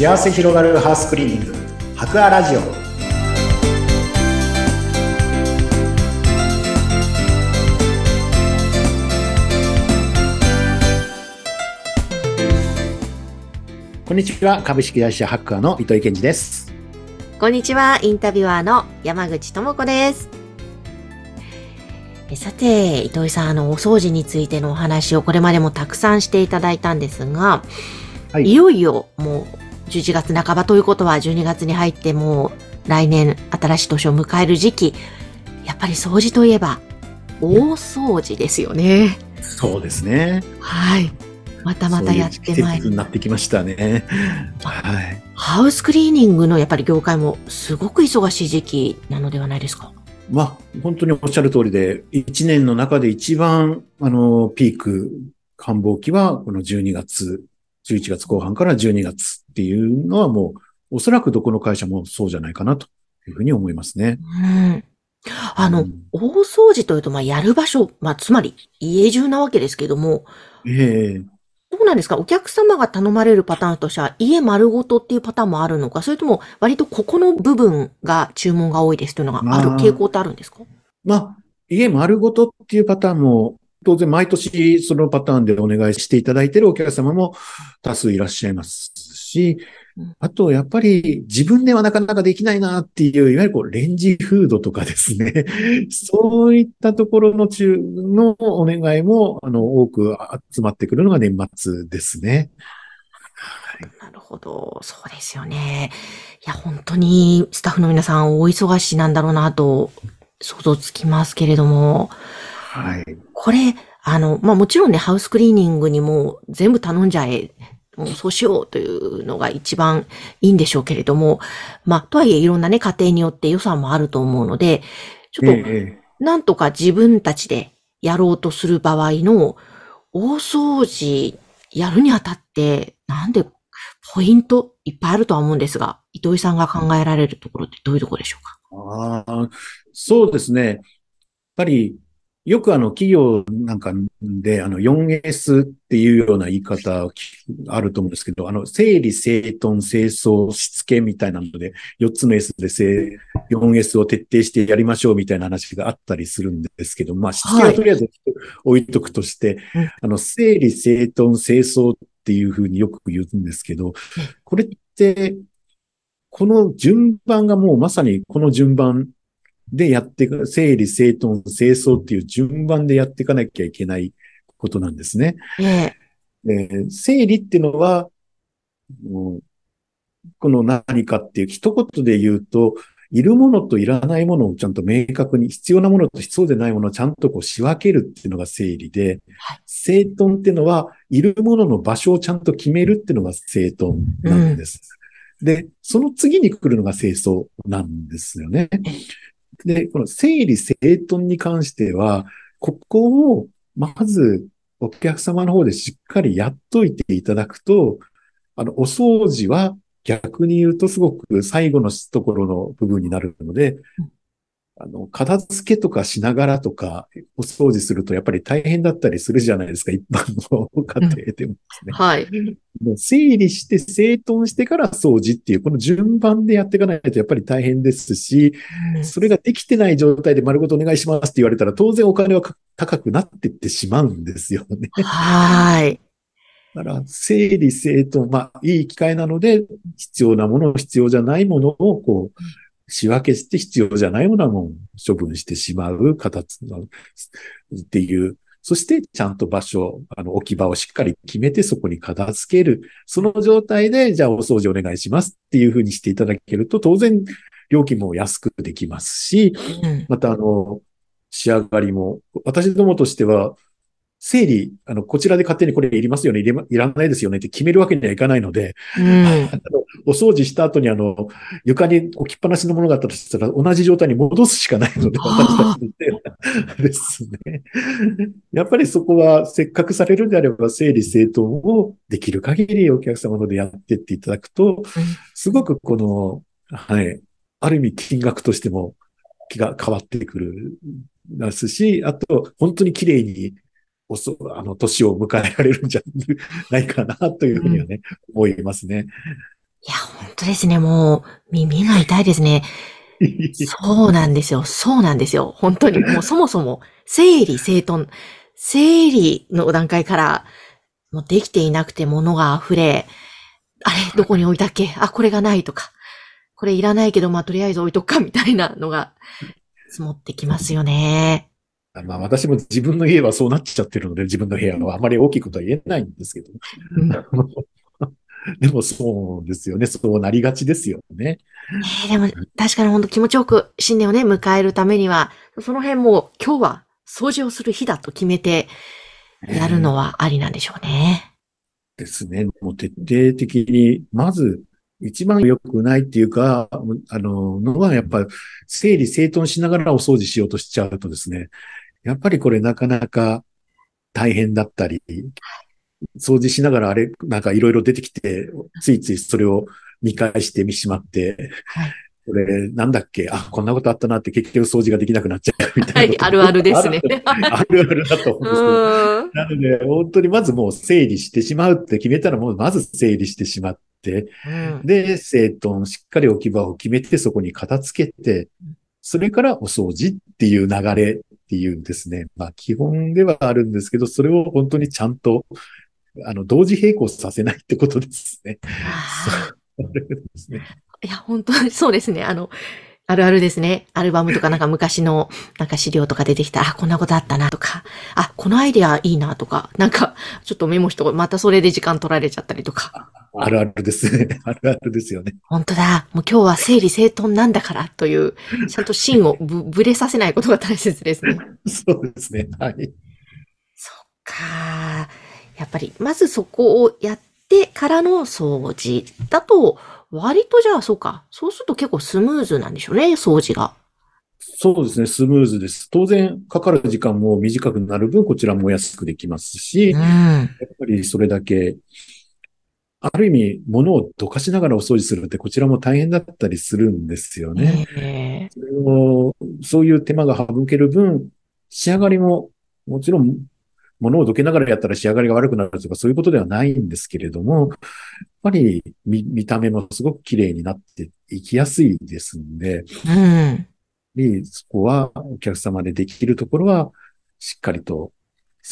幸せ広がるハウスクリーニング。博アラジオ。こんにちは。株式会社ハッカーの糸井健二です。こんにちは、インタビュアーの山口智子です。えさて、糸井さん、あの、お掃除についてのお話をこれまでもたくさんしていただいたんですが、はい。い、よいよもう11月半ばということは12月に入ってもう来年新しい年を迎える時期、やっぱり掃除といえば大掃除ですよね。そうですね。はい。またまたやってまいり。なってきましたね。はい。ハウスクリーニングのやっぱり業界もすごく忙しい時期なのではないですか？まあ、本当におっしゃる通りで、1年の中で一番、あの、ピーク、繁忙期は、この12月、11月後半から12月っていうのはもう、おそらくどこの会社もそうじゃないかなというふうに思いますね。うん。あの、うん。大掃除というと、まあ、やる場所、まあ、つまり、家中なわけですけども、ええどうなんですか？お客様が頼まれるパターンとしては、家丸ごとっていうパターンもあるのか？それとも、割とここの部分が注文が多いですというのがあるまあ傾向ってあるんですか？まあ、家丸ごとっていうパターンも、当然毎年そのパターンでお願いしていただいているお客様も多数いらっしゃいますしうん、あとやっぱり自分ではなかなかできないなっていう、いわゆるこうレンジフードとかですね、そういったところの中のお願いも、あの、多く集まってくるのが年末ですね。なるほど。そうですよね。いや、本当にスタッフの皆さん大忙しなんだろうなと想像つきますけれども、はい。これ、あの、まあ、もちろんね、ハウスクリーニングにも全部頼んじゃえ、そうしようというのが一番いいんでしょうけれども、まあ、とはいえいろんなね、家庭によって予算もあると思うので、ちょっと、ええなんとか自分たちでやろうとする場合の大掃除やるにあたって、なんでポイントいっぱいあるとは思うんですが、糸井さんが考えられるところってどういうところでしょうか？ああ、そうですね。やっぱり、よくあの企業なんかで、あの 4S っていうような言い方あると思うんですけど、あの整理整頓清掃しつけみたいなので、4つの S でせ 4S を徹底してやりましょうみたいな話があったりするんですけど、まあ、しつけはとりあえず置いとくとして、うん。あの整理整頓清掃っていうふうによく言うんですけど、これって、この順番がもうまさにこの順番でやっていく、整理、整頓、清掃っていう順番でやっていかなきゃいけないことなんですね。えええー整理っていうのは、この何かっていう一言で言うと、いるものといらないものをちゃんと明確に、必要なものと必要でないものをちゃんとこう仕分けるっていうのが整理ではい、整頓っていうのは、いるものの場所をちゃんと決めるっていうのが整頓なんです。で、その次に来るのが清掃なんですよね。で、この整理整頓に関しては、ここをまずお客様の方でしっかりやっといていただくと、あの、お掃除は逆に言うとすごく最後のところの部分になるので、あの、片付けとかしながらとか、お掃除するとやっぱり大変だったりするじゃないですか、一般の家庭でもですね。はい。もう整理して整頓してから掃除っていう、この順番でやっていかないとやっぱり大変ですし、それができてない状態で丸ごとお願いしますって言われたら、当然お金はか高くなっていってしまうんですよね。はい。だから、整理整頓、まあ、いい機会なので、必要なもの、必要じゃないものを、こう、仕分けして必要じゃないものはもう処分してしまう形のっていう。そして、ちゃんと場所、あの、置き場をしっかり決めて、そこに片付ける。その状態で、じゃあお掃除お願いしますっていうふうにしていただけると、当然、料金も安くできますし、また、あの、仕上がりも、私どもとしては、整理、あの、こちらで勝手にこれいりますよね、いりまいらないですよねって決めるわけにはいかないので、うん。あのお掃除した後にあの、床に置きっぱなしのものがあったとしたら、同じ状態に戻すしかないので、私たちで。ですね。やっぱりそこは、せっかくされるんであれば、整理整頓をできる限りお客様のでやってっていただくと、すごくこの、はい、ある意味金額としても気が変わってくるますし、あと、本当に綺麗に、おそ、あの、年を迎えられるんじゃないかな、というふうにはね、思いますね。いや、本当ですね。もう、耳が痛いですね。そうなんですよ。そうなんですよ。本当に。もうそもそも、整理整頓、整理の段階から、もうできていなくて物が溢れ、あれ、どこに置いたっけ？あ、これがないとか。これいらないけど、まあ、とりあえず置いとくか、みたいなのが、積もってきますよね。まあ私も自分の家はそうなっちゃってるので、自分の部屋はあまり大きいことは言えないんですけど。うん、でもそうですよね。そうなりがちですよね。えー、でも確かに本当気持ちよく新年をね、迎えるためには、その辺も今日は掃除をする日だと決めてやるのはありなんでしょうね。えー、ですね。もう徹底的に、まず一番良くないっていうか、あの、のはやっぱ整理整頓しながらお掃除しようとしちゃうとですね、やっぱりこれなかなか大変だったり、掃除しながらあれ、なんかいろいろ出てきて、ついついそれを見返してみしまって、はい、これなんだっけ？あ、こんなことあったなって結局掃除ができなくなっちゃうみたいな。はい、あるあるですね。あるあるだと思うんですけど。なので、本当にまずもう整理してしまうって決めたらもうまず整理してしまって、うん、で、整頓、しっかり置き場を決めてそこに片付けて、それからお掃除っていう流れっていうですね。まあ基本ではあるんですけど、それを本当にちゃんと、あの、同時並行させないってことですね。そうですね。いや、本当にそうですね。あの、あるあるですね。アルバムとかなんか昔のなんか資料とか出てきたら、あ、こんなことあったなとか、あ、このアイデアいいなとか、なんかちょっとメモしとまたそれで時間取られちゃったりとか。あるあるですね。あるあるですよね。本当だ。もう今日は整理整頓なんだからという、ちゃんと芯をぶ ぶれさせないことが大切ですね。そうですね。はい。そっか。やっぱり、まずそこをやってからの掃除だと、割とじゃあそうか。そうすると結構スムーズなんでしょうね、掃除が。そうですね、スムーズです。当然、かかる時間も短くなる分、こちらも安くできますし、うん、やっぱりそれだけ、ある意味、物をどかしながらお掃除するって、こちらも大変だったりするんですよね。それをそういう手間が省ける分、仕上がりも、もちろん物をどけながらやったら仕上がりが悪くなるとかそういうことではないんですけれども、やっぱり見見た目もすごく綺麗になっていきやすいですんで、うん、そこはお客様でできるところはしっかりと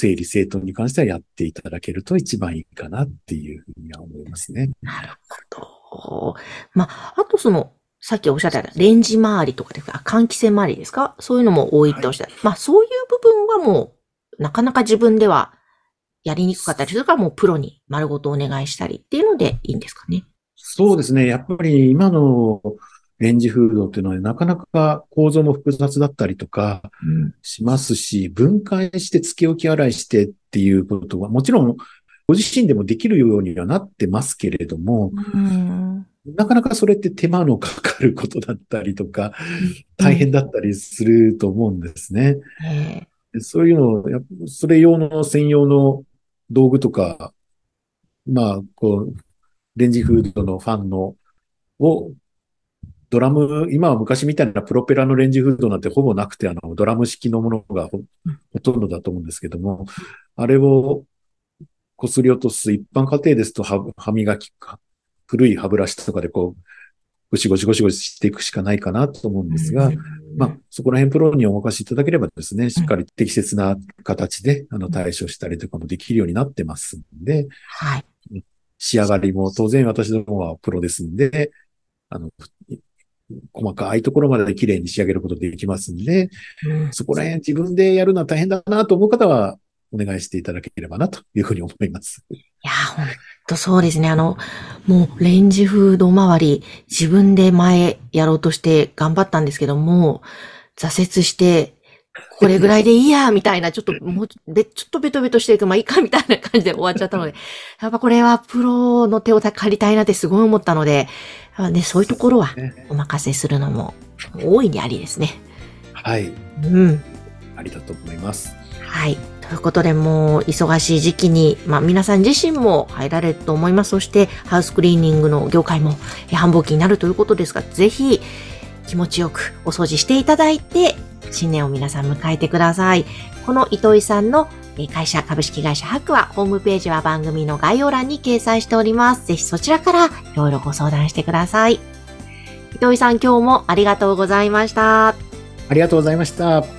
整理整頓に関してはやっていただけると一番いいかなっていうふうには思いますね。なるほど。まあ、あとその、さっきおっしゃったレンジ周りとかで、換気扇周りですか？そういうのも多いっておっしゃった。はい、まあ、そういう部分はもうなかなか自分ではやりにくかったりするからもうプロに丸ごとお願いしたりっていうのでいいんですかね？そうですね。やっぱり今のレンジフードっていうのはなかなか構造も複雑だったりとかしますし、うん、分解して付け置き洗いしてっていうことはもちろんご自身でもできるようにはなってますけれども、うん、なかなかそれって手間のかかることだったりとか、大変だったりすると思うんですね。うんそういうのを、やそれ用の専用の道具とか、まあ、こう、レンジフードのファンの、を、ドラム、今は昔みたいなプロペラのレンジフードなんてほぼなくて、あの、ドラム式のものがほほとんどだと思うんですけども、あれを擦り落とす一般家庭ですと歯歯磨きか、古い歯ブラシとかでこう、ゴシゴシゴシゴシしていくしかないかなと思うんですが、まあ、そこら辺プロにお任せいただければですね、しっかり適切な形で、あの、対処したりとかもできるようになってますんで、はい。仕上がりも当然私どもはプロですんで、あの、細かいところまで綺麗に仕上げることできますんで、うん、そこら辺自分でやるのは大変だなと思う方は、お願いしていただければなというふうに思います。いや、本当そうですね。あの、もうレンジフード周り、自分で前やろうとして頑張ったんですけども、挫折して、これぐらいでいいや、みたいな、ちょっと、もう、で、ちょっとベトベトしていく、まあいいか、みたいな感じで終わっちゃったので、やっぱこれはプロの手を借りたいなってすごい思ったので、ね、そういうところはお任せするのも大いにありですね。はい。うん。ありだと思います。はい。ということで、もう忙しい時期に、まあ皆さん自身も入られると思います。そしてハウスクリーニングの業界も繁忙期になるということですが、ぜひ気持ちよくお掃除していただいて、新年を皆さん迎えてください。この糸井さんの会社、株式会社ハクは、ホームページは番組の概要欄に掲載しております。ぜひそちらからいろいろご相談してください。糸井さん、今日もありがとうございました。ありがとうございました。